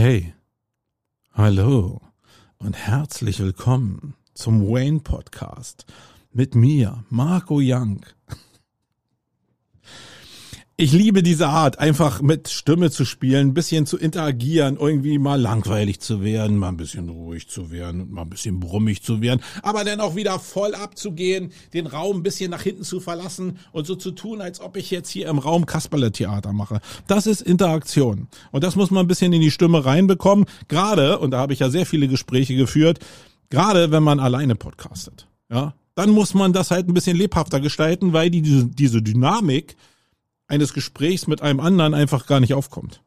Hey, hallo und herzlich willkommen zum Wayne Podcast mit mir, Marco Young. Ich liebe diese Art, einfach mit Stimme zu spielen, ein bisschen zu interagieren, irgendwie mal langweilig zu werden, mal ein bisschen ruhig zu werden und mal ein bisschen brummig zu werden, aber dann auch wieder voll abzugehen, den Raum ein bisschen nach hinten zu verlassen und so zu tun, als ob ich jetzt hier im Raum Kasperle Theater mache. Das ist Interaktion. Und das muss man ein bisschen in die Stimme reinbekommen, gerade, und da habe ich ja sehr viele Gespräche geführt, gerade wenn man alleine podcastet. Ja, dann muss man das halt ein bisschen lebhafter gestalten, weil die, diese Dynamik, eines Gesprächs mit einem anderen einfach gar nicht aufkommt.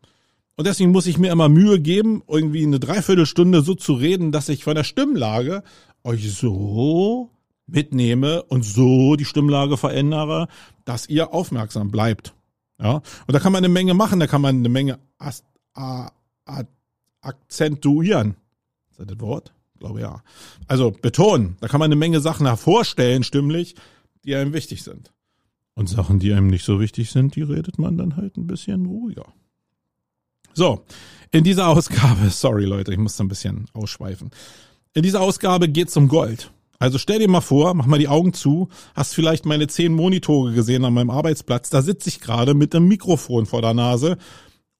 Und deswegen muss ich mir immer Mühe geben, irgendwie eine Dreiviertelstunde so zu reden, dass ich von der Stimmlage euch so mitnehme und so die Stimmlage verändere, dass ihr aufmerksam bleibt. Ja, und da kann man eine Menge machen, da kann man eine Menge Ast, a, a, akzentuieren. Ist das das Wort? Ich glaube ja. Also betonen. Da kann man eine Menge Sachen hervorstellen, stimmlich, die einem wichtig sind. Und Sachen, die einem nicht so wichtig sind, die redet man dann halt ein bisschen ruhiger. So, in dieser Ausgabe, sorry Leute, ich muss da ein bisschen ausschweifen. In dieser Ausgabe geht's um Gold. Also stell dir mal vor, mach mal die Augen zu, hast vielleicht meine zehn Monitore gesehen an meinem Arbeitsplatz, da sitze ich gerade mit einem Mikrofon vor der Nase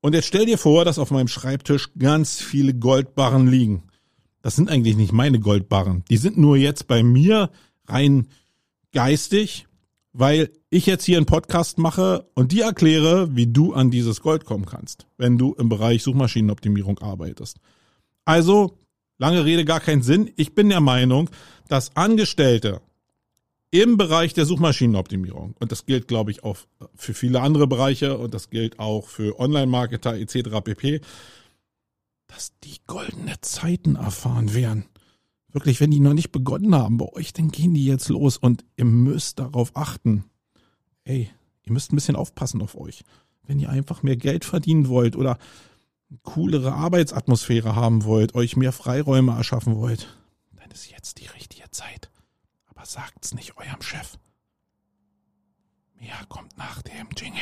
und jetzt stell dir vor, dass auf meinem Schreibtisch ganz viele Goldbarren liegen. Das sind eigentlich nicht meine Goldbarren, die sind nur jetzt bei mir rein geistig weil ich jetzt hier einen Podcast mache und dir erkläre, wie du an dieses Gold kommen kannst, wenn du im Bereich Suchmaschinenoptimierung arbeitest. Also, lange Rede, gar keinen Sinn. Ich bin der Meinung, dass Angestellte im Bereich der Suchmaschinenoptimierung, und das gilt, glaube ich, auch für viele andere Bereiche und das gilt auch für Online-Marketer etc. pp., dass die goldene Zeiten erfahren werden wirklich, wenn die noch nicht begonnen haben bei euch, dann gehen die jetzt los und ihr müsst darauf achten. Ey, ihr müsst ein bisschen aufpassen auf euch. Wenn ihr einfach mehr Geld verdienen wollt oder eine coolere Arbeitsatmosphäre haben wollt, euch mehr Freiräume erschaffen wollt, dann ist jetzt die richtige Zeit. Aber sagt's nicht eurem Chef. Mehr kommt nach dem Jingle.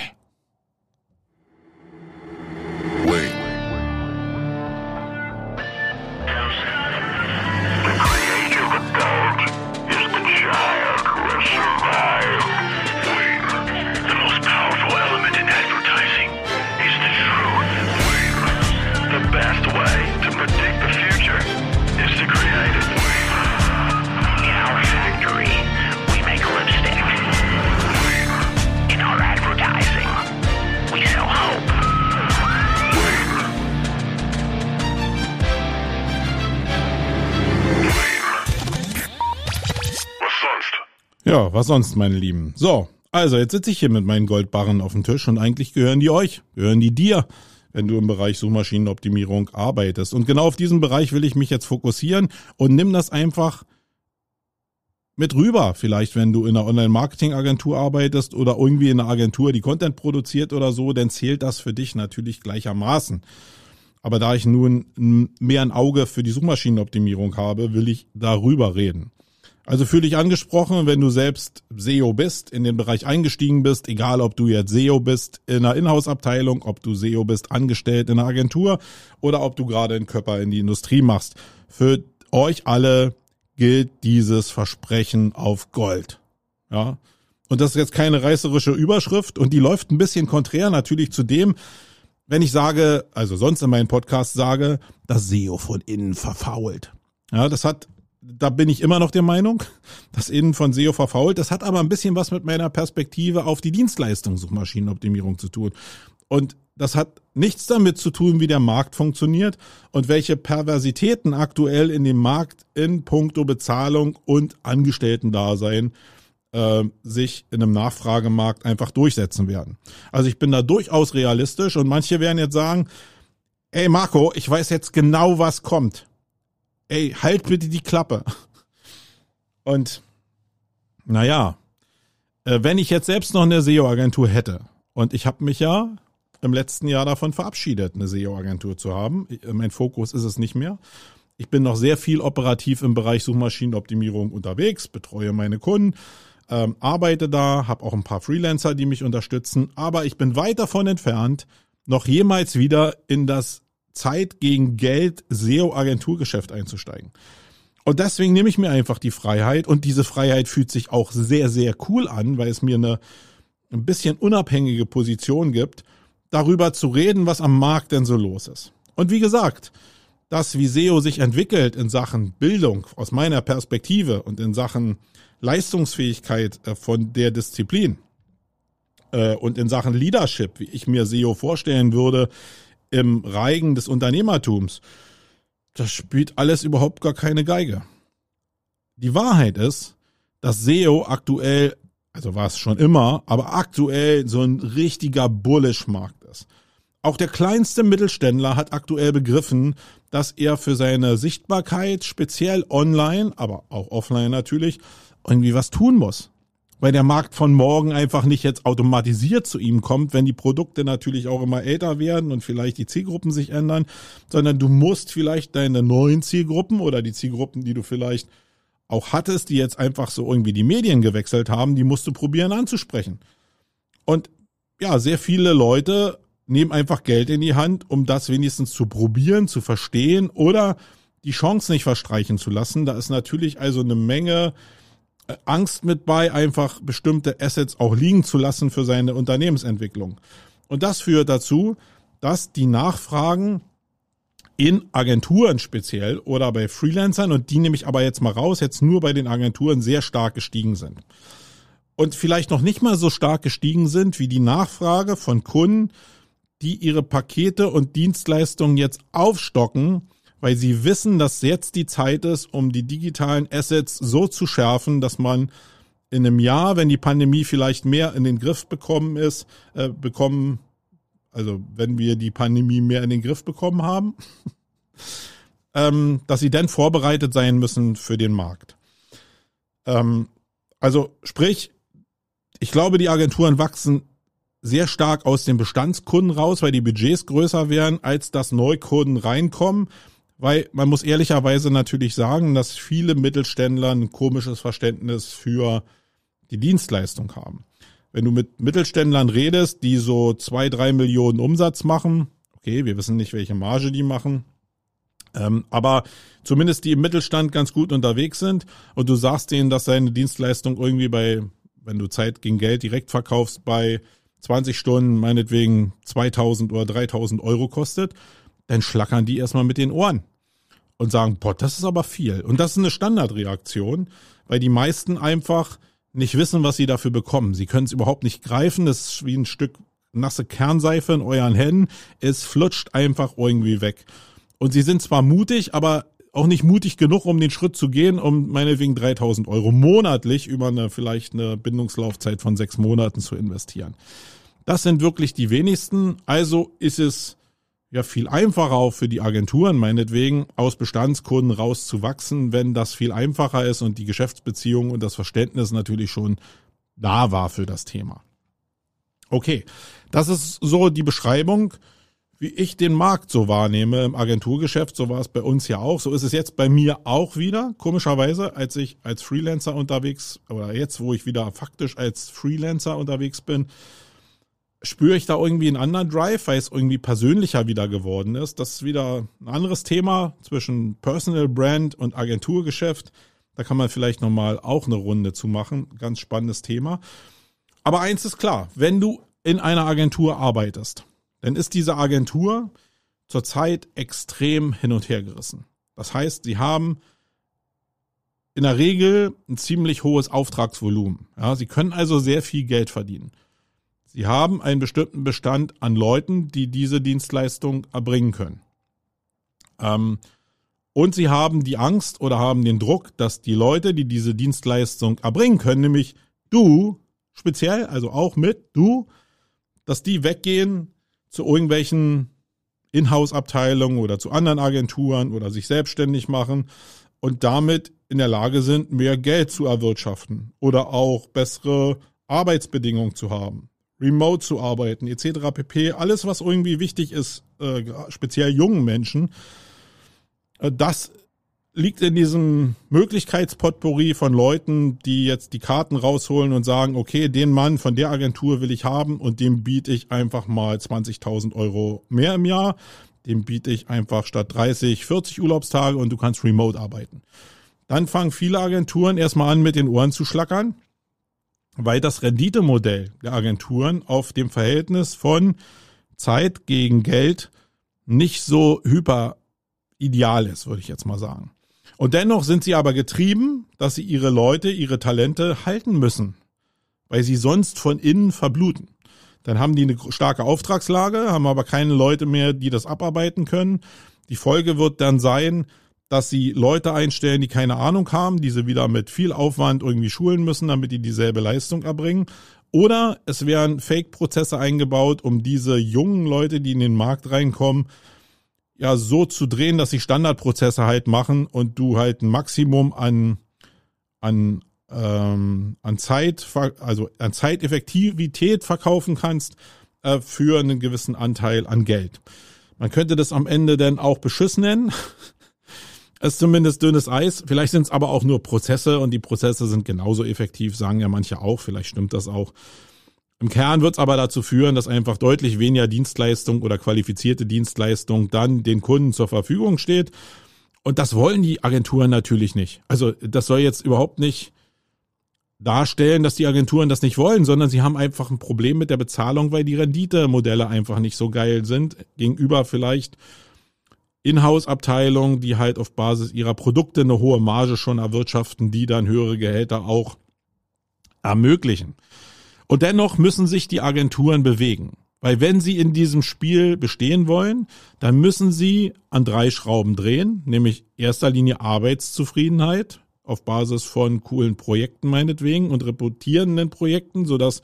Ja, was sonst, meine Lieben. So, also jetzt sitze ich hier mit meinen Goldbarren auf dem Tisch und eigentlich gehören die euch, gehören die dir, wenn du im Bereich Suchmaschinenoptimierung arbeitest. Und genau auf diesen Bereich will ich mich jetzt fokussieren und nimm das einfach mit rüber. Vielleicht, wenn du in einer Online-Marketing-Agentur arbeitest oder irgendwie in einer Agentur, die Content produziert oder so, dann zählt das für dich natürlich gleichermaßen. Aber da ich nun mehr ein Auge für die Suchmaschinenoptimierung habe, will ich darüber reden. Also fühle dich angesprochen, wenn du selbst SEO bist, in den Bereich eingestiegen bist, egal ob du jetzt SEO bist in einer Inhouse-Abteilung, ob du SEO bist angestellt in einer Agentur oder ob du gerade einen Körper in die Industrie machst. Für euch alle gilt dieses Versprechen auf Gold. Ja. Und das ist jetzt keine reißerische Überschrift und die läuft ein bisschen konträr natürlich zu dem, wenn ich sage, also sonst in meinem Podcast sage, dass SEO von innen verfault. Ja, das hat da bin ich immer noch der Meinung, das Innen von SEO verfault. Das hat aber ein bisschen was mit meiner Perspektive auf die Dienstleistung Suchmaschinenoptimierung zu tun. Und das hat nichts damit zu tun, wie der Markt funktioniert und welche Perversitäten aktuell in dem Markt in puncto Bezahlung und Angestellten-Dasein äh, sich in einem Nachfragemarkt einfach durchsetzen werden. Also ich bin da durchaus realistisch und manche werden jetzt sagen, ey Marco, ich weiß jetzt genau, was kommt ey, halt bitte die Klappe. Und naja, äh, wenn ich jetzt selbst noch eine SEO-Agentur hätte, und ich habe mich ja im letzten Jahr davon verabschiedet, eine SEO-Agentur zu haben. Äh, mein Fokus ist es nicht mehr. Ich bin noch sehr viel operativ im Bereich Suchmaschinenoptimierung unterwegs, betreue meine Kunden, ähm, arbeite da, habe auch ein paar Freelancer, die mich unterstützen, aber ich bin weit davon entfernt, noch jemals wieder in das Zeit gegen Geld SEO-Agenturgeschäft einzusteigen. Und deswegen nehme ich mir einfach die Freiheit und diese Freiheit fühlt sich auch sehr, sehr cool an, weil es mir eine ein bisschen unabhängige Position gibt, darüber zu reden, was am Markt denn so los ist. Und wie gesagt, das, wie SEO sich entwickelt in Sachen Bildung aus meiner Perspektive und in Sachen Leistungsfähigkeit äh, von der Disziplin äh, und in Sachen Leadership, wie ich mir SEO vorstellen würde, im Reigen des Unternehmertums, das spielt alles überhaupt gar keine Geige. Die Wahrheit ist, dass SEO aktuell, also war es schon immer, aber aktuell so ein richtiger Bullish-Markt ist. Auch der kleinste Mittelständler hat aktuell begriffen, dass er für seine Sichtbarkeit, speziell online, aber auch offline natürlich, irgendwie was tun muss. Weil der Markt von morgen einfach nicht jetzt automatisiert zu ihm kommt, wenn die Produkte natürlich auch immer älter werden und vielleicht die Zielgruppen sich ändern, sondern du musst vielleicht deine neuen Zielgruppen oder die Zielgruppen, die du vielleicht auch hattest, die jetzt einfach so irgendwie die Medien gewechselt haben, die musst du probieren anzusprechen. Und ja, sehr viele Leute nehmen einfach Geld in die Hand, um das wenigstens zu probieren, zu verstehen oder die Chance nicht verstreichen zu lassen. Da ist natürlich also eine Menge Angst mit bei, einfach bestimmte Assets auch liegen zu lassen für seine Unternehmensentwicklung. Und das führt dazu, dass die Nachfragen in Agenturen speziell oder bei Freelancern, und die nehme ich aber jetzt mal raus, jetzt nur bei den Agenturen sehr stark gestiegen sind. Und vielleicht noch nicht mal so stark gestiegen sind wie die Nachfrage von Kunden, die ihre Pakete und Dienstleistungen jetzt aufstocken, weil sie wissen, dass jetzt die Zeit ist, um die digitalen Assets so zu schärfen, dass man in einem Jahr, wenn die Pandemie vielleicht mehr in den Griff bekommen ist, äh, bekommen, also wenn wir die Pandemie mehr in den Griff bekommen haben, ähm, dass sie dann vorbereitet sein müssen für den Markt. Ähm, also sprich, ich glaube, die Agenturen wachsen sehr stark aus den Bestandskunden raus, weil die Budgets größer werden, als dass Neukunden reinkommen. Weil man muss ehrlicherweise natürlich sagen, dass viele Mittelständler ein komisches Verständnis für die Dienstleistung haben. Wenn du mit Mittelständlern redest, die so zwei, drei Millionen Umsatz machen, okay, wir wissen nicht, welche Marge die machen, ähm, aber zumindest die im Mittelstand ganz gut unterwegs sind und du sagst denen, dass deine Dienstleistung irgendwie bei, wenn du Zeit gegen Geld direkt verkaufst, bei 20 Stunden meinetwegen 2000 oder 3000 Euro kostet, dann schlackern die erstmal mit den Ohren und sagen, boah, das ist aber viel. Und das ist eine Standardreaktion, weil die meisten einfach nicht wissen, was sie dafür bekommen. Sie können es überhaupt nicht greifen. Das ist wie ein Stück nasse Kernseife in euren Händen. Es flutscht einfach irgendwie weg. Und sie sind zwar mutig, aber auch nicht mutig genug, um den Schritt zu gehen, um meinetwegen 3000 Euro monatlich über eine vielleicht eine Bindungslaufzeit von sechs Monaten zu investieren. Das sind wirklich die wenigsten. Also ist es ja viel einfacher auch für die Agenturen, meinetwegen, aus Bestandskunden rauszuwachsen, wenn das viel einfacher ist und die Geschäftsbeziehung und das Verständnis natürlich schon da war für das Thema. Okay, das ist so die Beschreibung wie ich den Markt so wahrnehme im Agenturgeschäft, so war es bei uns ja auch. So ist es jetzt bei mir auch wieder, komischerweise, als ich als Freelancer unterwegs, oder jetzt, wo ich wieder faktisch als Freelancer unterwegs bin, spüre ich da irgendwie einen anderen Drive, weil es irgendwie persönlicher wieder geworden ist. Das ist wieder ein anderes Thema zwischen Personal Brand und Agenturgeschäft. Da kann man vielleicht nochmal auch eine Runde zu machen. Ganz spannendes Thema. Aber eins ist klar, wenn du in einer Agentur arbeitest, dann ist diese Agentur zurzeit extrem hin und her gerissen. Das heißt, sie haben in der Regel ein ziemlich hohes Auftragsvolumen. Ja, sie können also sehr viel Geld verdienen. Sie haben einen bestimmten Bestand an Leuten, die diese Dienstleistung erbringen können. Ähm, und sie haben die Angst oder haben den Druck, dass die Leute, die diese Dienstleistung erbringen können, nämlich du speziell, also auch mit du, dass die weggehen zu irgendwelchen Inhouse-Abteilungen oder zu anderen Agenturen oder sich selbstständig machen und damit in der Lage sind, mehr Geld zu erwirtschaften oder auch bessere Arbeitsbedingungen zu haben, remote zu arbeiten, etc. pp. Alles, was irgendwie wichtig ist, äh, speziell jungen Menschen, äh, das liegt in diesem Möglichkeitspotpourri von Leuten, die jetzt die Karten rausholen und sagen, okay, den Mann von der Agentur will ich haben und dem biete ich einfach mal 20.000 Euro mehr im Jahr. dem biete ich einfach statt 30, 40 Urlaubstage und du kannst remote arbeiten. Dann fangen viele Agenturen erstmal an, mit den Ohren zu schlackern, weil das Renditemodell der Agenturen auf dem Verhältnis von Zeit gegen Geld nicht so hyper ideal ist, würde ich jetzt mal sagen. Und dennoch sind sie aber getrieben, dass sie ihre Leute, ihre Talente halten müssen, weil sie sonst von innen verbluten. Dann haben die eine starke Auftragslage, haben aber keine Leute mehr, die das abarbeiten können. Die Folge wird dann sein, dass sie Leute einstellen, die keine Ahnung haben, die sie wieder mit viel Aufwand irgendwie schulen müssen, damit die dieselbe Leistung erbringen. Oder es werden Fake-Prozesse eingebaut, um diese jungen Leute, die in den Markt reinkommen, ja so zu drehen, dass sie Standardprozesse halt machen und du halt ein Maximum an an ähm, an Zeit, also an Zeiteffektivität verkaufen kannst äh, für einen gewissen Anteil an Geld. Man könnte das am Ende dann auch Beschiss nennen. Ist zumindest dünnes Eis. Vielleicht sind es aber auch nur Prozesse und die Prozesse sind genauso effektiv, sagen ja manche auch. Vielleicht stimmt das auch. Im Kern wird es aber dazu führen, dass einfach deutlich weniger Dienstleistung oder qualifizierte Dienstleistung dann den Kunden zur Verfügung steht. Und das wollen die Agenturen natürlich nicht. Also das soll jetzt überhaupt nicht darstellen, dass die Agenturen das nicht wollen, sondern sie haben einfach ein Problem mit der Bezahlung, weil die Renditemodelle einfach nicht so geil sind gegenüber vielleicht Inhouse-Abteilungen, die halt auf Basis ihrer Produkte eine hohe Marge schon erwirtschaften, die dann höhere Gehälter auch ermöglichen. Und dennoch müssen sich die Agenturen bewegen. Weil wenn sie in diesem Spiel bestehen wollen, dann müssen sie an drei Schrauben drehen, nämlich erster Linie Arbeitszufriedenheit auf Basis von coolen Projekten meinetwegen und reputierenden Projekten, sodass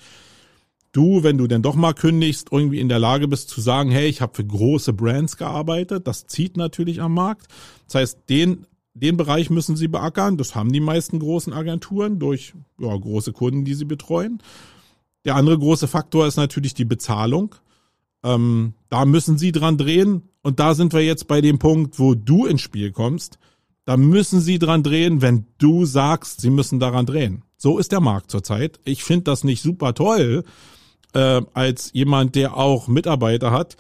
du, wenn du denn doch mal kündigst, irgendwie in der Lage bist zu sagen, hey, ich habe für große Brands gearbeitet. Das zieht natürlich am Markt. Das heißt, den, den Bereich müssen sie beackern. Das haben die meisten großen Agenturen durch ja, große Kunden, die sie betreuen. Der andere große Faktor ist natürlich die Bezahlung. Ähm, da müssen sie dran drehen. Und da sind wir jetzt bei dem Punkt, wo du ins Spiel kommst. Da müssen sie dran drehen, wenn du sagst, sie müssen daran drehen. So ist der Markt zurzeit. Ich finde das nicht super toll, äh, als jemand, der auch Mitarbeiter hat.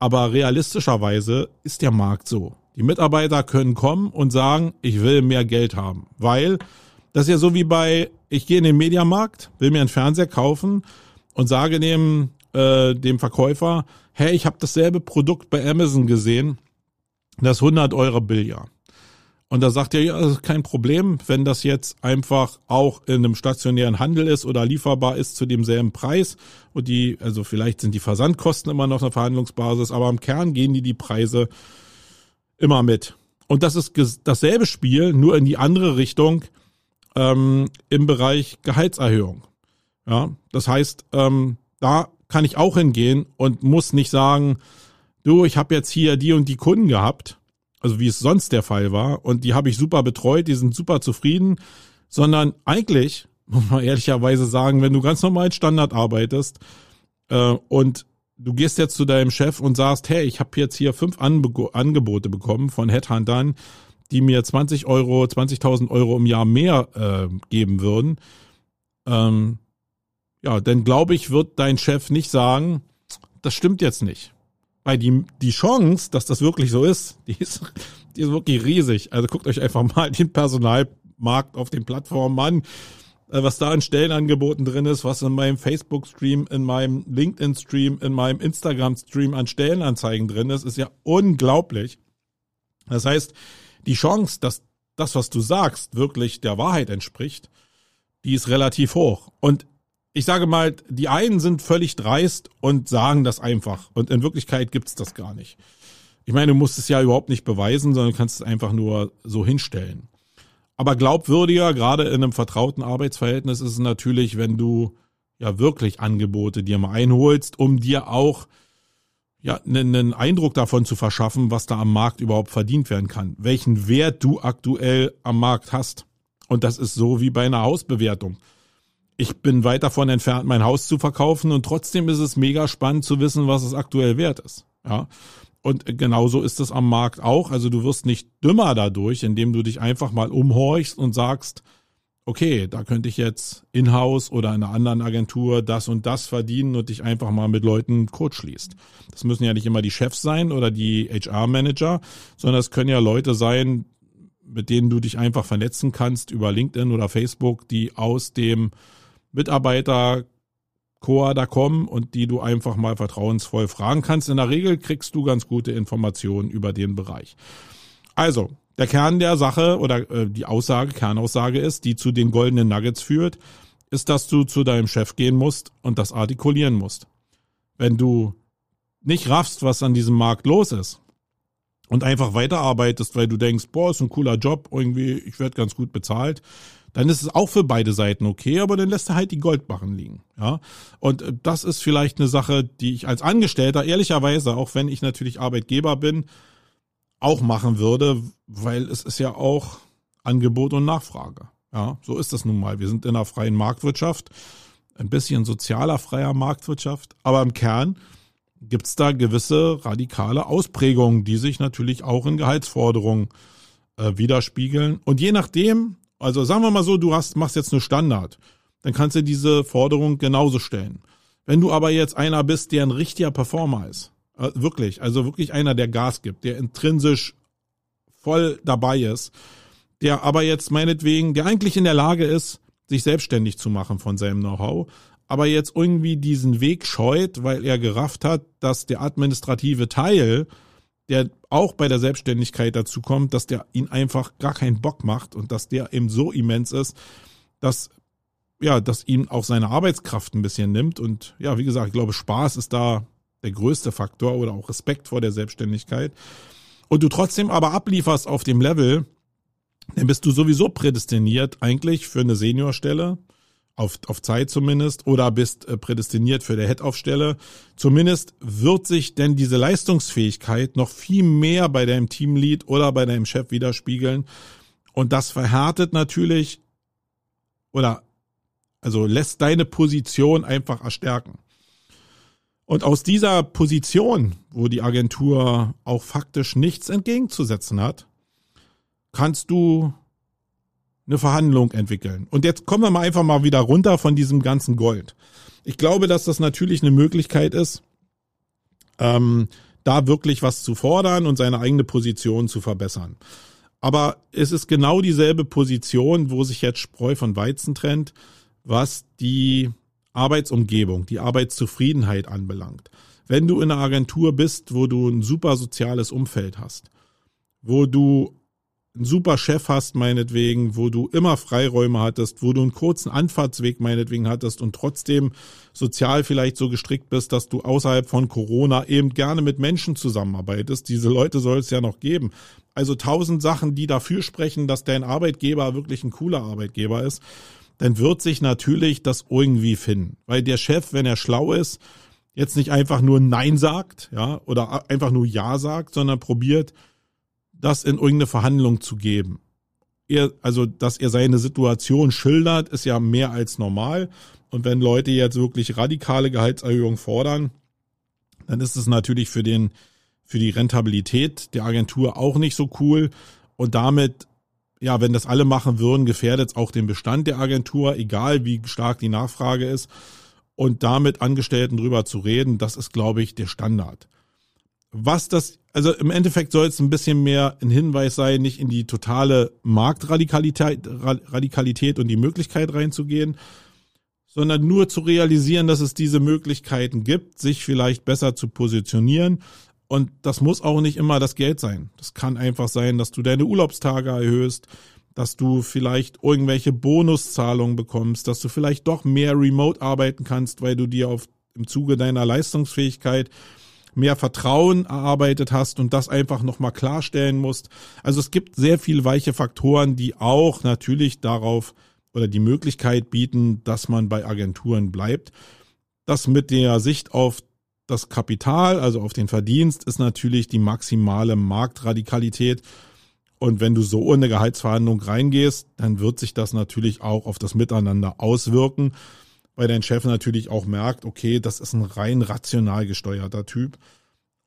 Aber realistischerweise ist der Markt so. Die Mitarbeiter können kommen und sagen, ich will mehr Geld haben. Weil das ist ja so wie bei, ich gehe in den Mediamarkt, will mir einen Fernseher kaufen und sage dem, äh, dem Verkäufer, hey, ich habe dasselbe Produkt bei Amazon gesehen, das 100 Euro Billard. Und da sagt er, ja, das ist kein Problem, wenn das jetzt einfach auch in einem stationären Handel ist oder lieferbar ist zu demselben Preis. Und die, also vielleicht sind die Versandkosten immer noch eine Verhandlungsbasis, aber im Kern gehen die die Preise immer mit. Und das ist dasselbe Spiel, nur in die andere Richtung ähm, im Bereich Gehaltserhöhung. Ja, das heißt, ähm, da kann ich auch hingehen und muss nicht sagen, du, ich habe jetzt hier die und die Kunden gehabt also wie es sonst der Fall war. Und die habe ich super betreut, die sind super zufrieden, sondern eigentlich, muss man ehrlicherweise sagen, wenn du ganz normal Standard arbeitest äh, und du gehst jetzt zu deinem Chef und sagst, hey, ich habe jetzt hier fünf Anbe Angebote bekommen von Headhuntern, die mir 20 Euro, 20.000 Euro im Jahr mehr äh, geben würden. Ähm, ja, dann glaube ich, wird dein Chef nicht sagen, das stimmt jetzt nicht. Weil die, die Chance, dass das wirklich so ist, die ist, die ist wirklich riesig. Also guckt euch einfach mal den Personalmarkt auf den Plattformen an, äh, was da an Stellenangeboten drin ist, was in meinem Facebook-Stream, in meinem LinkedIn-Stream, in meinem Instagram-Stream an Stellenanzeigen drin ist, ist ja unglaublich. Das heißt, die Chance, dass das, was du sagst, wirklich der Wahrheit entspricht, die ist relativ hoch. Und ich sage mal, die einen sind völlig dreist und sagen das einfach. Und in Wirklichkeit gibt's das gar nicht. Ich meine, du musst es ja überhaupt nicht beweisen, sondern kannst es einfach nur so hinstellen. Aber glaubwürdiger, gerade in einem vertrauten Arbeitsverhältnis, ist es natürlich, wenn du ja wirklich Angebote dir mal einholst, um dir auch ja einen Eindruck davon zu verschaffen, was da am Markt überhaupt verdient werden kann, welchen Wert du aktuell am Markt hast. Und das ist so wie bei einer Hausbewertung ich bin weit davon entfernt, mein Haus zu verkaufen und trotzdem ist es mega spannend zu wissen, was es aktuell wert ist. Ja. Und genauso ist es am Markt auch. Also du wirst nicht dümmer dadurch, indem du dich einfach mal umhorchst und sagst, okay, da könnte ich jetzt in-house oder in einer anderen Agentur das und das verdienen und dich einfach mal mit Leuten Code schließt. Das müssen ja nicht immer die Chefs sein oder die HR-Manager, sondern es können ja Leute sein, mit denen du dich einfach vernetzen kannst über LinkedIn oder Facebook, die aus dem Mitarbeiter Core da kommen und die du einfach mal vertrauensvoll fragen kannst. In der Regel kriegst du ganz gute Informationen über den Bereich. Also, der Kern der Sache oder äh, die Aussage, Kernaussage ist, die zu den goldenen Nuggets führt, ist, dass du zu deinem Chef gehen musst und das artikulieren musst. Wenn du nicht raffst, was an diesem Markt los ist und einfach weiterarbeitest, weil du denkst, boah, ist ein cooler Job, irgendwie, ich werde ganz gut bezahlt, dann ist es auch für beide Seiten okay, aber dann lässt er halt die Goldbarren liegen. Ja, und äh, das ist vielleicht eine Sache, die ich als Angestellter ehrlicherweise, auch wenn ich natürlich Arbeitgeber bin, auch machen würde, weil es ist ja auch Angebot und Nachfrage. Ja, so ist das nun mal. Wir sind in einer freien Marktwirtschaft, ein bisschen sozialer freier Marktwirtschaft, aber im Kern gibt's da gewisse radikale Ausprägungen, die sich natürlich auch in Gehaltsforderungen äh, widerspiegeln. Und je nachdem, also sagen wir mal so, du hast, machst jetzt eine Standard, dann kannst du diese Forderung genauso stellen. Wenn du aber jetzt einer bist, der ein richtiger Performer ist, äh, wirklich, also wirklich einer, der Gas gibt, der intrinsisch voll dabei ist, der aber jetzt meinetwegen, der eigentlich in der Lage ist, sich selbstständig zu machen von seinem Know-how, aber jetzt irgendwie diesen Weg scheut, weil er gerafft hat, dass der administrative Teil, der auch bei der Selbstständigkeit dazu kommt, dass der ihn einfach gar keinen Bock macht und dass der eben so immens ist, dass ja, dass ihm auch seine Arbeitskraft ein bisschen nimmt. Und ja, wie gesagt, ich glaube, Spaß ist da der größte Faktor oder auch Respekt vor der Selbstständigkeit. Und du trotzdem aber ablieferst auf dem Level, dann bist du sowieso prädestiniert eigentlich für eine Seniorstelle, auf, auf Zeit zumindest, oder bist äh, prädestiniert für der Head-Off-Stelle. Zumindest wird sich denn diese Leistungsfähigkeit noch viel mehr bei deinem Teamlead oder bei deinem Chef widerspiegeln. Und das verhärtet natürlich oder also lässt deine Position einfach erstärken. Und aus dieser Position, wo die Agentur auch faktisch nichts entgegenzusetzen hat, kannst du eine Verhandlung entwickeln. Und jetzt kommen wir mal einfach mal wieder runter von diesem ganzen Gold. Ich glaube, dass das natürlich eine Möglichkeit ist, ähm, da wirklich was zu fordern und seine eigene Position zu verbessern. Aber es ist genau dieselbe Position, wo sich jetzt Spreu von Weizen trennt, was die Arbeitsumgebung, die Arbeitszufriedenheit anbelangt. Wenn du in einer Agentur bist, wo du ein super soziales Umfeld hast, wo du einen super Chef hast, meinetwegen, wo du immer Freiräume hattest, wo du einen kurzen Anfahrtsweg meinetwegen hattest und trotzdem sozial vielleicht so gestrickt bist, dass du außerhalb von Corona eben gerne mit Menschen zusammenarbeitest. Diese Leute soll es ja noch geben. Also tausend Sachen, die dafür sprechen, dass dein Arbeitgeber wirklich ein cooler Arbeitgeber ist dann wird sich natürlich das irgendwie finden. Weil der Chef, wenn er schlau ist, jetzt nicht einfach nur Nein sagt, ja, oder einfach nur Ja sagt, sondern probiert, das in irgendeine Verhandlung zu geben. Er, also, dass er seine Situation schildert, ist ja mehr als normal. Und wenn Leute jetzt wirklich radikale Gehaltserhöhungen fordern, dann ist es natürlich für den, für die Rentabilität der Agentur auch nicht so cool. Und damit ja, wenn das alle machen würden, gefährdet es auch den Bestand der Agentur, egal wie stark die Nachfrage ist. Und damit Angestellten drüber zu reden, das ist, glaube ich, der Standard. Was das, also im Endeffekt soll es ein bisschen mehr ein Hinweis sein, nicht in die totale Marktradikalität Radikalität und die Möglichkeit reinzugehen, sondern nur zu realisieren, dass es diese Möglichkeiten gibt, sich vielleicht besser zu positionieren und das muss auch nicht immer das Geld sein. Das kann einfach sein, dass du deine Urlaubstage erhöhst, dass du vielleicht irgendwelche Bonuszahlungen bekommst, dass du vielleicht doch mehr remote arbeiten kannst, weil du dir auf, im Zuge deiner Leistungsfähigkeit mehr Vertrauen erarbeitet hast und das einfach nochmal klarstellen musst. Also es gibt sehr viel weiche Faktoren, die auch natürlich darauf oder die Möglichkeit bieten, dass man bei Agenturen bleibt. Das mit der Sicht auf das Kapital, also auf den Verdienst, ist natürlich die maximale Marktradikalität. Und wenn du so in eine Gehaltsverhandlung reingehst, dann wird sich das natürlich auch auf das Miteinander auswirken, weil dein Chef natürlich auch merkt, okay, das ist ein rein rational gesteuerter Typ.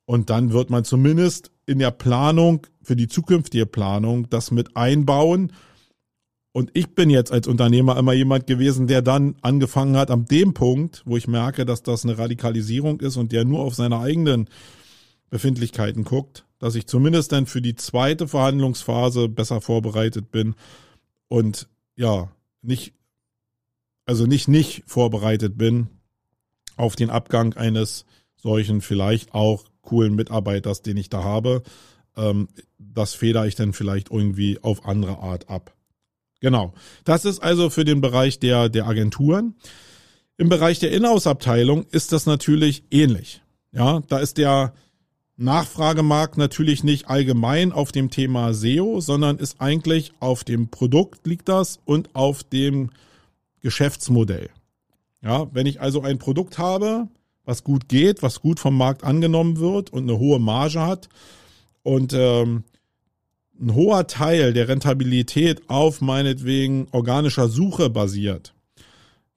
Und dann wird man zumindest in der Planung, für die zukünftige Planung, das mit einbauen Und ich bin jetzt als Unternehmer immer jemand gewesen, der dann angefangen hat, am dem Punkt, wo ich merke, dass das eine Radikalisierung ist und der nur auf seine eigenen Befindlichkeiten guckt, dass ich zumindest dann für die zweite Verhandlungsphase besser vorbereitet bin und ja, nicht, also nicht nicht vorbereitet bin auf den Abgang eines solchen vielleicht auch coolen Mitarbeiters, den ich da habe. Ähm, das feder ich dann vielleicht irgendwie auf andere Art ab. Genau. Das ist also für den Bereich der, der Agenturen. Im Bereich der Inhouse-Abteilung ist das natürlich ähnlich. Ja, da ist der Nachfragemarkt natürlich nicht allgemein auf dem Thema SEO, sondern ist eigentlich auf dem Produkt liegt das und auf dem Geschäftsmodell. Ja, wenn ich also ein Produkt habe, was gut geht, was gut vom Markt angenommen wird und eine hohe Marge hat und ähm, ein hoher Teil der Rentabilität auf meinetwegen organischer Suche basiert,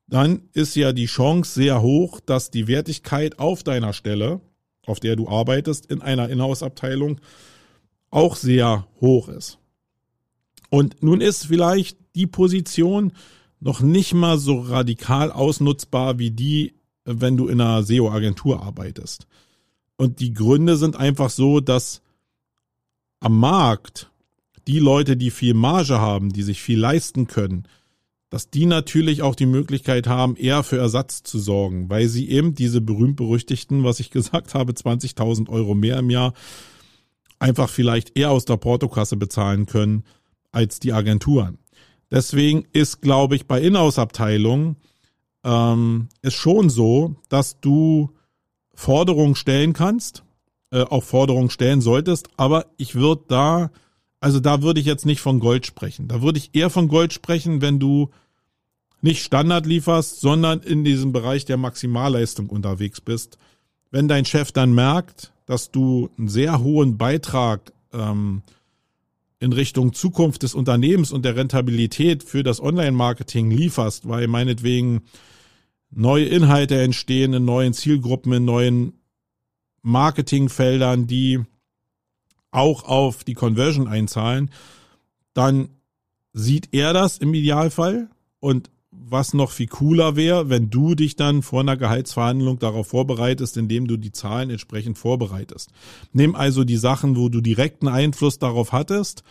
dann ist ja die Chance sehr hoch, dass die Wertigkeit auf deiner Stelle, auf der du arbeitest, in einer Inhouse-Abteilung auch sehr hoch ist. Und nun ist vielleicht die Position noch nicht mal so radikal ausnutzbar wie die, wenn du in einer SEO-Agentur arbeitest. Und die Gründe sind einfach so, dass am Markt die Leute, die viel Marge haben, die sich viel leisten können, dass die natürlich auch die Möglichkeit haben, eher für Ersatz zu sorgen, weil sie eben diese berühmt-berüchtigten, was ich gesagt habe, 20.000 Euro mehr im Jahr, einfach vielleicht eher aus der Portokasse bezahlen können als die Agenturen. Deswegen ist, glaube ich, bei Inhouse-Abteilungen ähm, ist schon so, dass du Forderungen stellen kannst, äh, auch Forderungen stellen solltest, aber ich würde da also da würde ich jetzt nicht von Gold sprechen. Da würde ich eher von Gold sprechen, wenn du nicht Standard lieferst, sondern in diesem Bereich der Maximalleistung unterwegs bist. Wenn dein Chef dann merkt, dass du einen sehr hohen Beitrag ähm, in Richtung Zukunft des Unternehmens und der Rentabilität für das Online-Marketing lieferst, weil meinetwegen neue Inhalte entstehen in neuen Zielgruppen, in neuen Marketingfeldern, die auch auf die Conversion einzahlen, dann sieht er das im Idealfall und was noch viel cooler wäre, wenn du dich dann vor einer Gehaltsverhandlung darauf vorbereitest, indem du die Zahlen entsprechend vorbereitest. Nimm also die Sachen, wo du direkten Einfluss darauf hattest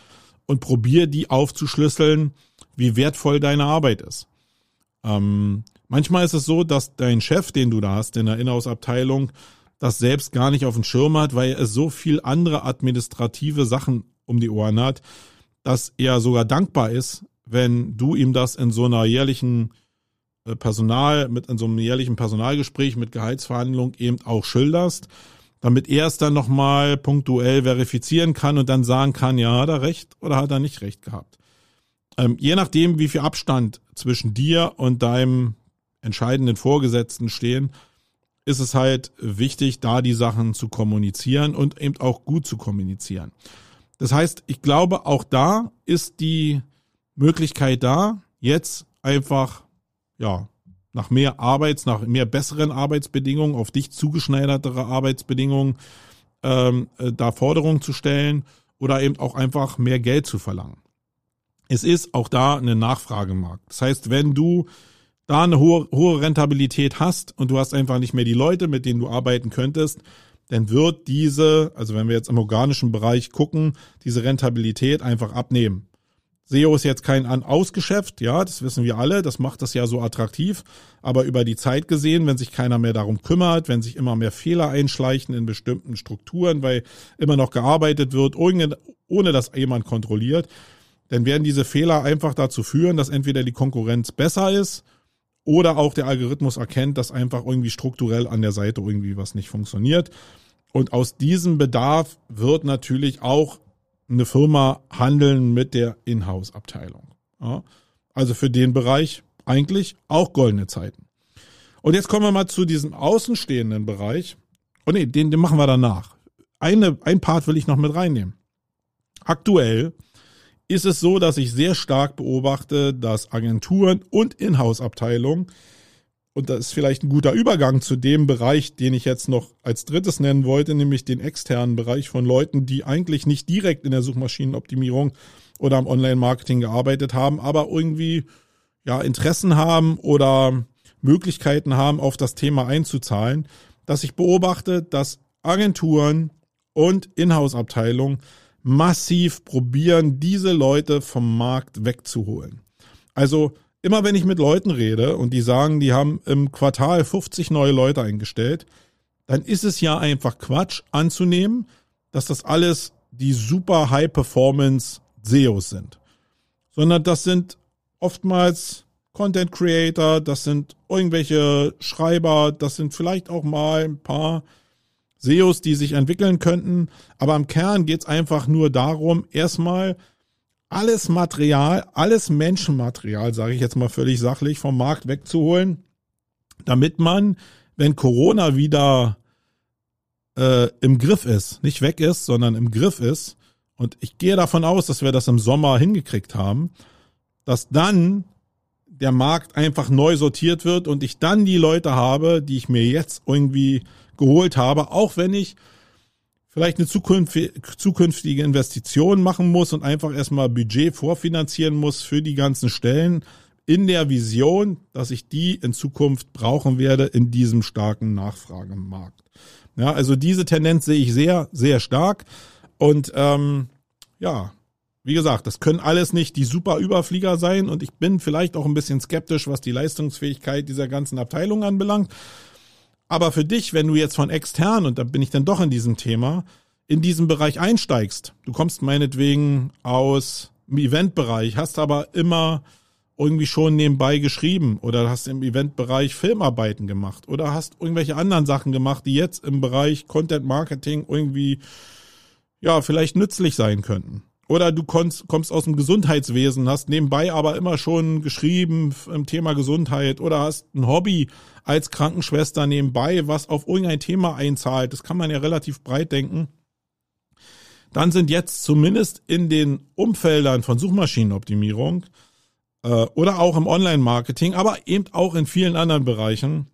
und probier die aufzuschlüsseln, wie wertvoll deine Arbeit ist. Ähm, manchmal ist es so, dass dein Chef, den du da hast in der Inhouse-Abteilung, das selbst gar nicht auf dem Schirm hat, weil er so viel andere administrative Sachen um die Ohren hat, dass er sogar dankbar ist, wenn du ihm das in so einer jährlichen äh, Personal, mit in so einem jährlichen Personalgespräch mit Gehaltsverhandlung eben auch schilderst, damit er es dann nochmal punktuell verifizieren kann und dann sagen kann, ja, hat er recht oder hat er nicht recht gehabt. Ähm, je nachdem, wie viel Abstand zwischen dir und deinem entscheidenden Vorgesetzten stehen, ist es halt wichtig, da die Sachen zu kommunizieren und eben auch gut zu kommunizieren. Das heißt, ich glaube, auch da ist die Möglichkeit da, jetzt einfach, ja, nach mehr Arbeits, nach mehr besseren Arbeitsbedingungen, auf dich zugeschneidertere Arbeitsbedingungen, ähm, äh, da Forderungen zu stellen oder eben auch einfach mehr Geld zu verlangen. Es ist auch da eine Nachfragemarkt. Das heißt, wenn du da eine hohe, hohe Rentabilität hast und du hast einfach nicht mehr die Leute, mit denen du arbeiten könntest, dann wird diese, also wenn wir jetzt im organischen Bereich gucken, diese Rentabilität einfach abnehmen. SEO ist jetzt kein An-Aus-Geschäft, ja, das wissen wir alle, das macht das ja so attraktiv, aber über die Zeit gesehen, wenn sich keiner mehr darum kümmert, wenn sich immer mehr Fehler einschleichen in bestimmten Strukturen, weil immer noch gearbeitet wird, ohne, dass jemand kontrolliert, dann werden diese Fehler einfach dazu führen, dass entweder die Konkurrenz besser ist oder auch der Algorithmus erkennt, dass einfach irgendwie strukturell an der Seite irgendwie was nicht funktioniert. Und aus diesem Bedarf wird natürlich auch eine Firma handeln mit der Inhouse-Abteilung. Ja, also für den Bereich eigentlich auch goldene Zeiten. Und jetzt kommen wir mal zu diesem außenstehenden Bereich. Oh nee, den, den machen wir danach. Eine, ein Part will ich noch mit reinnehmen. Aktuell ist es so, dass ich sehr stark beobachte, dass Agenturen und Inhouse-Abteilungen und das ist vielleicht ein guter Übergang zu dem Bereich, den ich jetzt noch als drittes nennen wollte, nämlich den externen Bereich von Leuten, die eigentlich nicht direkt in der Suchmaschinenoptimierung oder am Online-Marketing gearbeitet haben, aber irgendwie ja Interessen haben oder Möglichkeiten haben, auf das Thema einzuzahlen, dass ich beobachte, dass Agenturen und Inhouse-Abteilungen massiv probieren, diese Leute vom Markt wegzuholen. Also immer wenn ich mit Leuten rede und die sagen, die haben im Quartal 50 neue Leute eingestellt, dann ist es ja einfach Quatsch anzunehmen, dass das alles die super High Performance SEOs sind. Sondern das sind oftmals Content Creator, das sind irgendwelche Schreiber, das sind vielleicht auch mal ein paar SEOs, die sich entwickeln könnten. Aber im Kern geht es einfach nur darum, erstmal alles Material, alles Menschenmaterial, sage ich jetzt mal völlig sachlich, vom Markt wegzuholen, damit man, wenn Corona wieder äh, im Griff ist, nicht weg ist, sondern im Griff ist, und ich gehe davon aus, dass wir das im Sommer hingekriegt haben, dass dann der Markt einfach neu sortiert wird und ich dann die Leute habe, die ich mir jetzt irgendwie geholt habe, auch wenn ich vielleicht eine zukünftige Investition machen muss und einfach erstmal Budget vorfinanzieren muss für die ganzen Stellen in der Vision, dass ich die in Zukunft brauchen werde in diesem starken Nachfragemarkt. Ja, also diese Tendenz sehe ich sehr, sehr stark. Und ähm, ja, wie gesagt, das können alles nicht die super Überflieger sein und ich bin vielleicht auch ein bisschen skeptisch, was die Leistungsfähigkeit dieser ganzen Abteilung anbelangt. Aber für dich, wenn du jetzt von extern, und da bin ich dann doch in diesem Thema, in diesen Bereich einsteigst, du kommst meinetwegen aus dem Eventbereich, hast aber immer irgendwie schon nebenbei geschrieben oder hast im Eventbereich Filmarbeiten gemacht oder hast irgendwelche anderen Sachen gemacht, die jetzt im Bereich Content Marketing irgendwie ja vielleicht nützlich sein könnten. Oder du kommst, kommst aus dem Gesundheitswesen, hast nebenbei aber immer schon geschrieben im Thema Gesundheit oder hast ein Hobby als Krankenschwester nebenbei, was auf irgendein Thema einzahlt. Das kann man ja relativ breit denken. Dann sind jetzt zumindest in den Umfeldern von Suchmaschinenoptimierung äh, oder auch im Online-Marketing, aber eben auch in vielen anderen Bereichen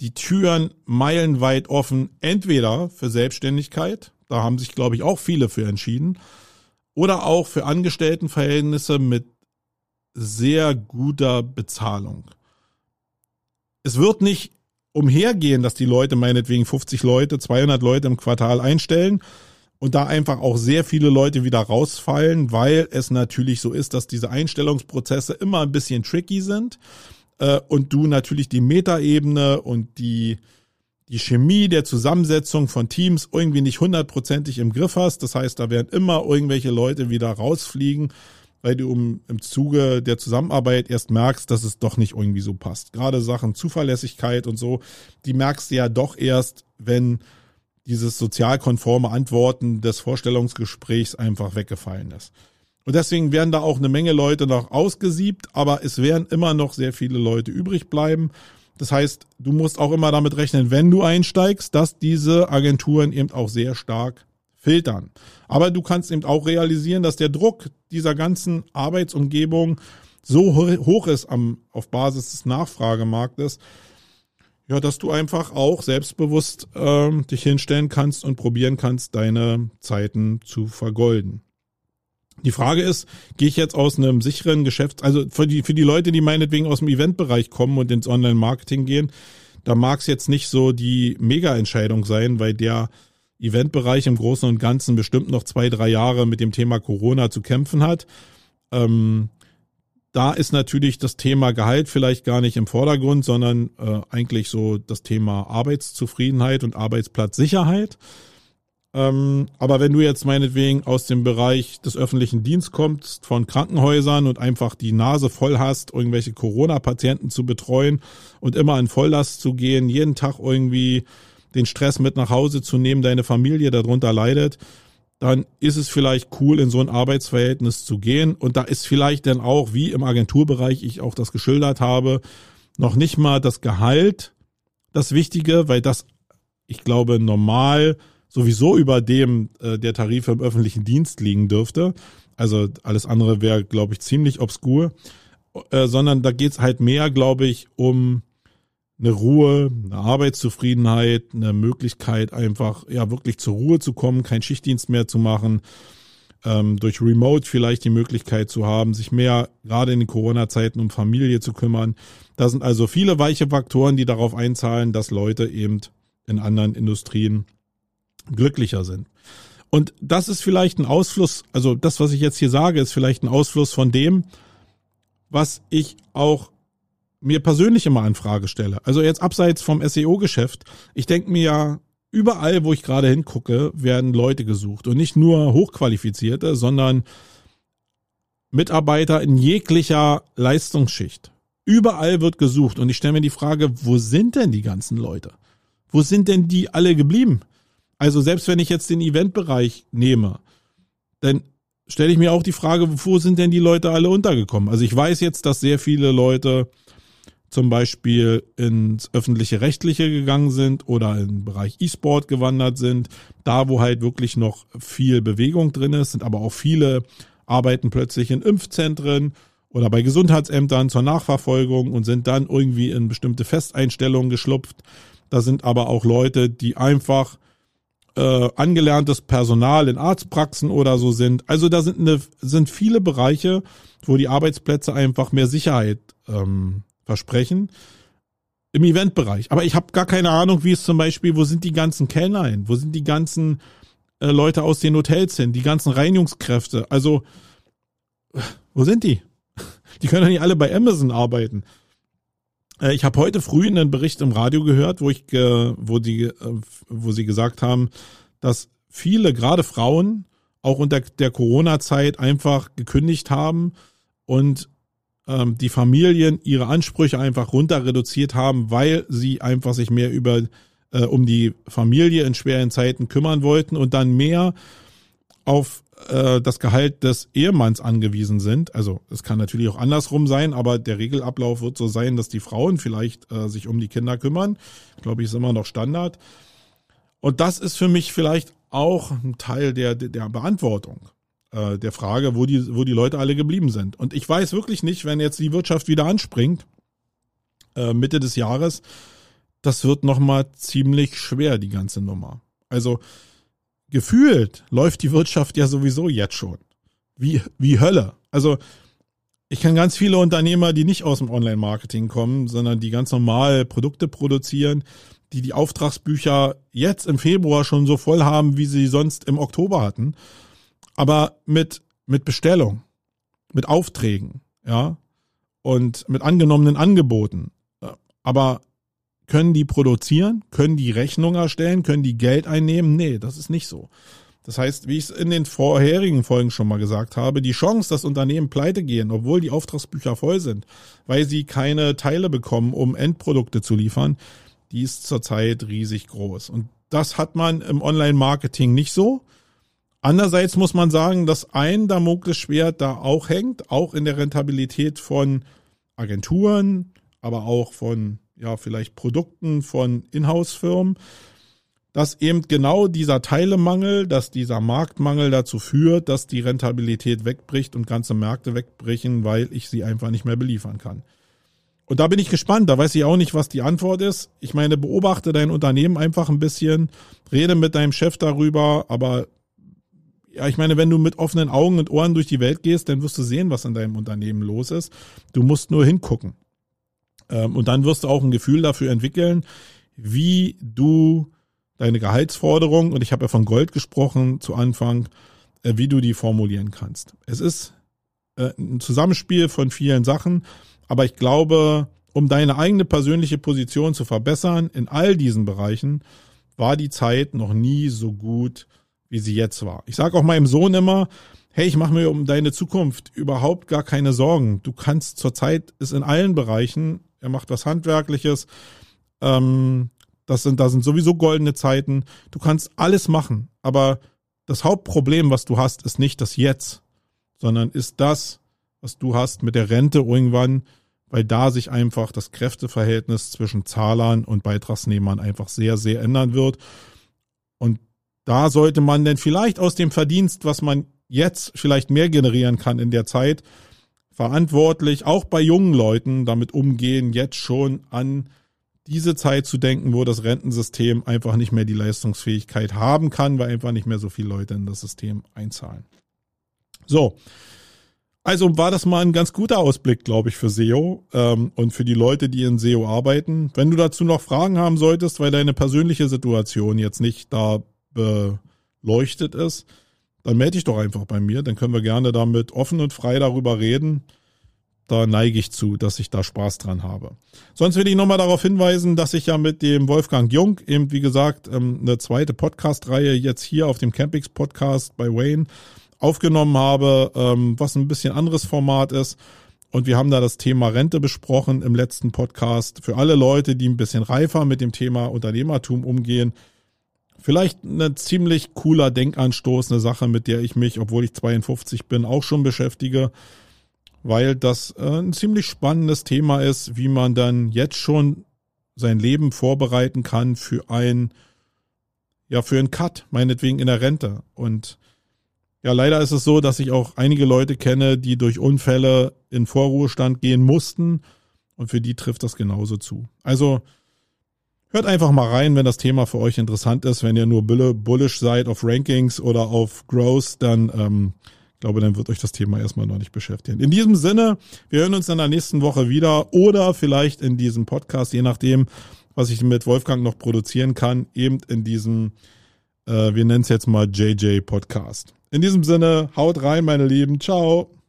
die Türen meilenweit offen, entweder für Selbstständigkeit, da haben sich, glaube ich, auch viele für entschieden, oder auch für Angestelltenverhältnisse mit sehr guter Bezahlung. Es wird nicht umhergehen, dass die Leute meinetwegen 50 Leute, 200 Leute im Quartal einstellen und da einfach auch sehr viele Leute wieder rausfallen, weil es natürlich so ist, dass diese Einstellungsprozesse immer ein bisschen tricky sind äh, und du natürlich die Metaebene und die die Chemie der Zusammensetzung von Teams irgendwie nicht hundertprozentig im Griff hast. Das heißt, da werden immer irgendwelche Leute wieder rausfliegen, weil du im, Zuge der Zusammenarbeit erst merkst, dass es doch nicht irgendwie so passt. Gerade Sachen Zuverlässigkeit und so, die merkst du ja doch erst, wenn dieses sozialkonforme Antworten des Vorstellungsgesprächs einfach weggefallen ist. Und deswegen werden da auch eine Menge Leute noch ausgesiebt, aber es werden immer noch sehr viele Leute übrig bleiben. Das heißt, du musst auch immer damit rechnen, wenn du einsteigst, dass diese Agenturen eben auch sehr stark filtern. Aber du kannst eben auch realisieren, dass der Druck dieser ganzen Arbeitsumgebung so hoch ist am, auf Basis des Nachfragemarktes, ja, dass du einfach auch selbstbewusst äh, dich hinstellen kannst und probieren kannst, deine Zeiten zu vergolden. Die Frage ist, gehe ich jetzt aus einem sicheren Geschäft, also für die, für die Leute, die meinetwegen aus dem Eventbereich kommen und ins Online-Marketing gehen, da mag es jetzt nicht so die Mega-Entscheidung sein, weil der Eventbereich im Großen und Ganzen bestimmt noch zwei, drei Jahre mit dem Thema Corona zu kämpfen hat. Ähm, da ist natürlich das Thema Gehalt vielleicht gar nicht im Vordergrund, sondern äh, eigentlich so das Thema Arbeitszufriedenheit und Arbeitsplatzsicherheit. Ähm, aber wenn du jetzt meinetwegen aus dem Bereich des öffentlichen Dienstes kommst, von Krankenhäusern und einfach die Nase voll hast, irgendwelche Corona-Patienten zu betreuen und immer in Volllast zu gehen, jeden Tag irgendwie den Stress mit nach Hause zu nehmen, deine Familie darunter leidet, dann ist es vielleicht cool, in so ein Arbeitsverhältnis zu gehen. Und da ist vielleicht dann auch, wie im Agenturbereich ich auch das geschildert habe, noch nicht mal das Gehalt das Wichtige, weil das, ich glaube, normal sowieso über dem äh, der Tarife im öffentlichen Dienst liegen dürfte. Also alles andere wäre, glaube ich, ziemlich obskur. Äh, sondern da geht's halt mehr, glaube ich, um eine Ruhe, eine Arbeitszufriedenheit, eine Möglichkeit einfach ja wirklich zur Ruhe zu kommen, keinen Schichtdienst mehr zu machen, ähm, durch Remote vielleicht die Möglichkeit zu haben, sich mehr gerade in den Corona-Zeiten um Familie zu kümmern. Da sind also viele weiche Faktoren, die darauf einzahlen, dass Leute eben in anderen Industrien glücklicher sind. Und das ist vielleicht ein Ausfluss, also das, was ich jetzt hier sage, ist vielleicht ein Ausfluss von dem, was ich auch mir persönlich immer an Frage stelle. Also jetzt abseits vom SEO-Geschäft. Ich denke mir ja, überall, wo ich gerade hingucke, werden Leute gesucht. Und nicht nur Hochqualifizierte, sondern Mitarbeiter in jeglicher Leistungsschicht. Überall wird gesucht. Und ich stelle mir die Frage, wo sind denn die ganzen Leute? Wo sind denn die alle geblieben? Also selbst wenn ich jetzt den Eventbereich nehme, dann stelle ich mir auch die Frage, wo sind denn die Leute alle untergekommen? Also ich weiß jetzt, dass sehr viele Leute zum Beispiel ins öffentliche Rechtliche gegangen sind oder im Bereich E-Sport gewandert sind, da wo halt wirklich noch viel Bewegung drin ist, sind aber auch viele arbeiten plötzlich in Impfzentren oder bei Gesundheitsämtern zur Nachverfolgung und sind dann irgendwie in bestimmte Festeinstellungen geschlupft. Da sind aber auch Leute, die einfach äh, angelerntes Personal in Arztpraxen oder so sind. Also da sind, eine, sind viele Bereiche, wo die Arbeitsplätze einfach mehr Sicherheit ähm, versprechen im Eventbereich. Aber ich habe gar keine Ahnung, wie es zum Beispiel, wo sind die ganzen Kellner hin? Wo sind die ganzen äh, Leute aus den Hotels hin? Die ganzen Reinigungskräfte? Also, wo sind die? Die können doch nicht alle bei Amazon arbeiten. Äh, ich habe heute früh einen Bericht im Radio gehört, wo ich, wo die, äh, wo sie gesagt haben, dass viele, gerade Frauen, auch unter der Corona-Zeit einfach gekündigt haben und ähm, die Familien ihre Ansprüche einfach runter reduziert haben, weil sie einfach sich mehr über äh, um die Familie in schweren Zeiten kümmern wollten und dann mehr auf äh, das Gehalt des Ehemanns angewiesen sind. Also es kann natürlich auch andersrum sein, aber der Regelablauf wird so sein, dass die Frauen vielleicht äh, sich um die Kinder kümmern. Glaube ich, ist immer noch Standard. Und das ist für mich vielleicht auch ein Teil der, der Beantwortung äh, der Frage, wo die, wo die Leute alle geblieben sind. Und ich weiß wirklich nicht, wenn jetzt die Wirtschaft wieder anspringt, äh, Mitte des Jahres, das wird nochmal ziemlich schwer, die ganze Nummer. Also gefühlt läuft die Wirtschaft ja sowieso jetzt schon. Wie, wie Hölle. Also ich kenne ganz viele Unternehmer, die nicht aus dem Online-Marketing kommen, sondern die ganz normal Produkte produzieren, die die Auftragsbücher jetzt im Februar schon so voll haben, wie sie sonst im Oktober hatten aber mit, mit Bestellung, mit Aufträgen, ja, und mit angenommenen Angeboten. Aber können die produzieren? Können die Rechnung erstellen? Können die Geld einnehmen? Nee, das ist nicht so. Das heißt, wie ich es in den vorherigen Folgen schon mal gesagt habe, die Chance, dass Unternehmen pleite gehen, obwohl die Auftragsbücher voll sind, weil sie keine Teile bekommen, um Endprodukte zu liefern, die ist zurzeit riesig groß. Und das hat man im Online-Marketing nicht so. Andererseits muss man sagen, dass ein Damoklesschwert da auch hängt, auch in der Rentabilität von Agenturen, aber auch von, ja, vielleicht Produkten von Inhouse-Firmen, dass eben genau dieser Teilemangel, dass dieser Marktmangel dazu führt, dass die Rentabilität wegbricht und ganze Märkte wegbrechen, weil ich sie einfach nicht mehr beliefern kann. Und da bin ich gespannt, da weiß ich auch nicht, was die Antwort ist. Ich meine, beobachte dein Unternehmen einfach ein bisschen, rede mit deinem Chef darüber, aber ja, ich meine, wenn du mit offenen Augen und Ohren durch die Welt gehst, dann wirst du sehen, was in deinem Unternehmen los ist. Du musst nur hingucken. Ähm, und dann wirst du auch ein Gefühl dafür entwickeln, wie du deine Gehaltsforderung, und ich habe ja von Gold gesprochen zu Anfang, äh, wie du die formulieren kannst. Es ist äh, ein Zusammenspiel von vielen Sachen, aber ich glaube, um deine eigene persönliche Position zu verbessern in all diesen Bereichen, war die Zeit noch nie so gut wie sie jetzt war. Ich sage auch meinem Sohn immer, hey, ich mache mir um deine Zukunft überhaupt gar keine Sorgen. Du kannst zurzeit ist in allen Bereichen, er macht was Handwerkliches, ähm, das sind, da sind sowieso goldene Zeiten. Du kannst alles machen, aber das Hauptproblem, was du hast, ist nicht das Jetzt, sondern ist das, was du hast mit der Rente irgendwann, weil da sich einfach das Kräfteverhältnis zwischen Zahlern und Beitragsnehmern einfach sehr, sehr ändern wird. Und da sollte man denn vielleicht aus dem Verdienst, was man jetzt vielleicht mehr generieren kann in der Zeit, verantwortlich auch bei jungen Leuten damit umgehen, jetzt schon an diese Zeit zu denken, wo das Rentensystem einfach nicht mehr die Leistungsfähigkeit haben kann, weil einfach nicht mehr so viele Leute in das System einzahlen. So. Also war das mal ein ganz guter Ausblick, glaube ich, für SEO ähm, und für die Leute, die in SEO arbeiten. Wenn du dazu noch Fragen haben solltest, weil deine persönliche Situation jetzt nicht da beleuchtet ist, dann melde dich doch einfach bei mir. Dann können wir gerne damit offen und frei darüber reden da neige ich zu, dass ich da Spaß dran habe. Sonst will ich nochmal darauf hinweisen, dass ich ja mit dem Wolfgang Jung eben, wie gesagt, ähm, eine zweite Podcast-Reihe jetzt hier auf dem Campix Podcast bei Wayne aufgenommen habe, ähm, was ein bisschen anderes Format ist. Und wir haben da das Thema Rente besprochen im letzten Podcast. Für alle Leute, die ein bisschen reifer mit dem Thema Unternehmertum umgehen, vielleicht eine ziemlich cooler Denkanstoß, eine Sache, mit der ich mich, obwohl ich 52 bin, auch schon beschäftige weil das äh, ein ziemlich spannendes Thema ist, wie man dann jetzt schon sein Leben vorbereiten kann für ein, ja, für einen Cut, meinetwegen in der Rente. Und ja, leider ist es so, dass ich auch einige Leute kenne, die durch Unfälle in Vorruhestand gehen mussten. Und für die trifft das genauso zu. Also hört einfach mal rein, wenn das Thema für euch interessant ist. Wenn ihr nur bullish seid auf Rankings oder auf Growth, dann ähm, glaube, dann wird euch das Thema erstmal noch nicht beschäftigen. In diesem Sinne, wir hören uns in der nächsten Woche wieder oder vielleicht in diesem Podcast, je nachdem, was ich mit Wolfgang noch produzieren kann, eben in diesem, äh, wir nennen es jetzt mal JJ Podcast. In diesem Sinne, haut rein, meine Lieben. Ciao.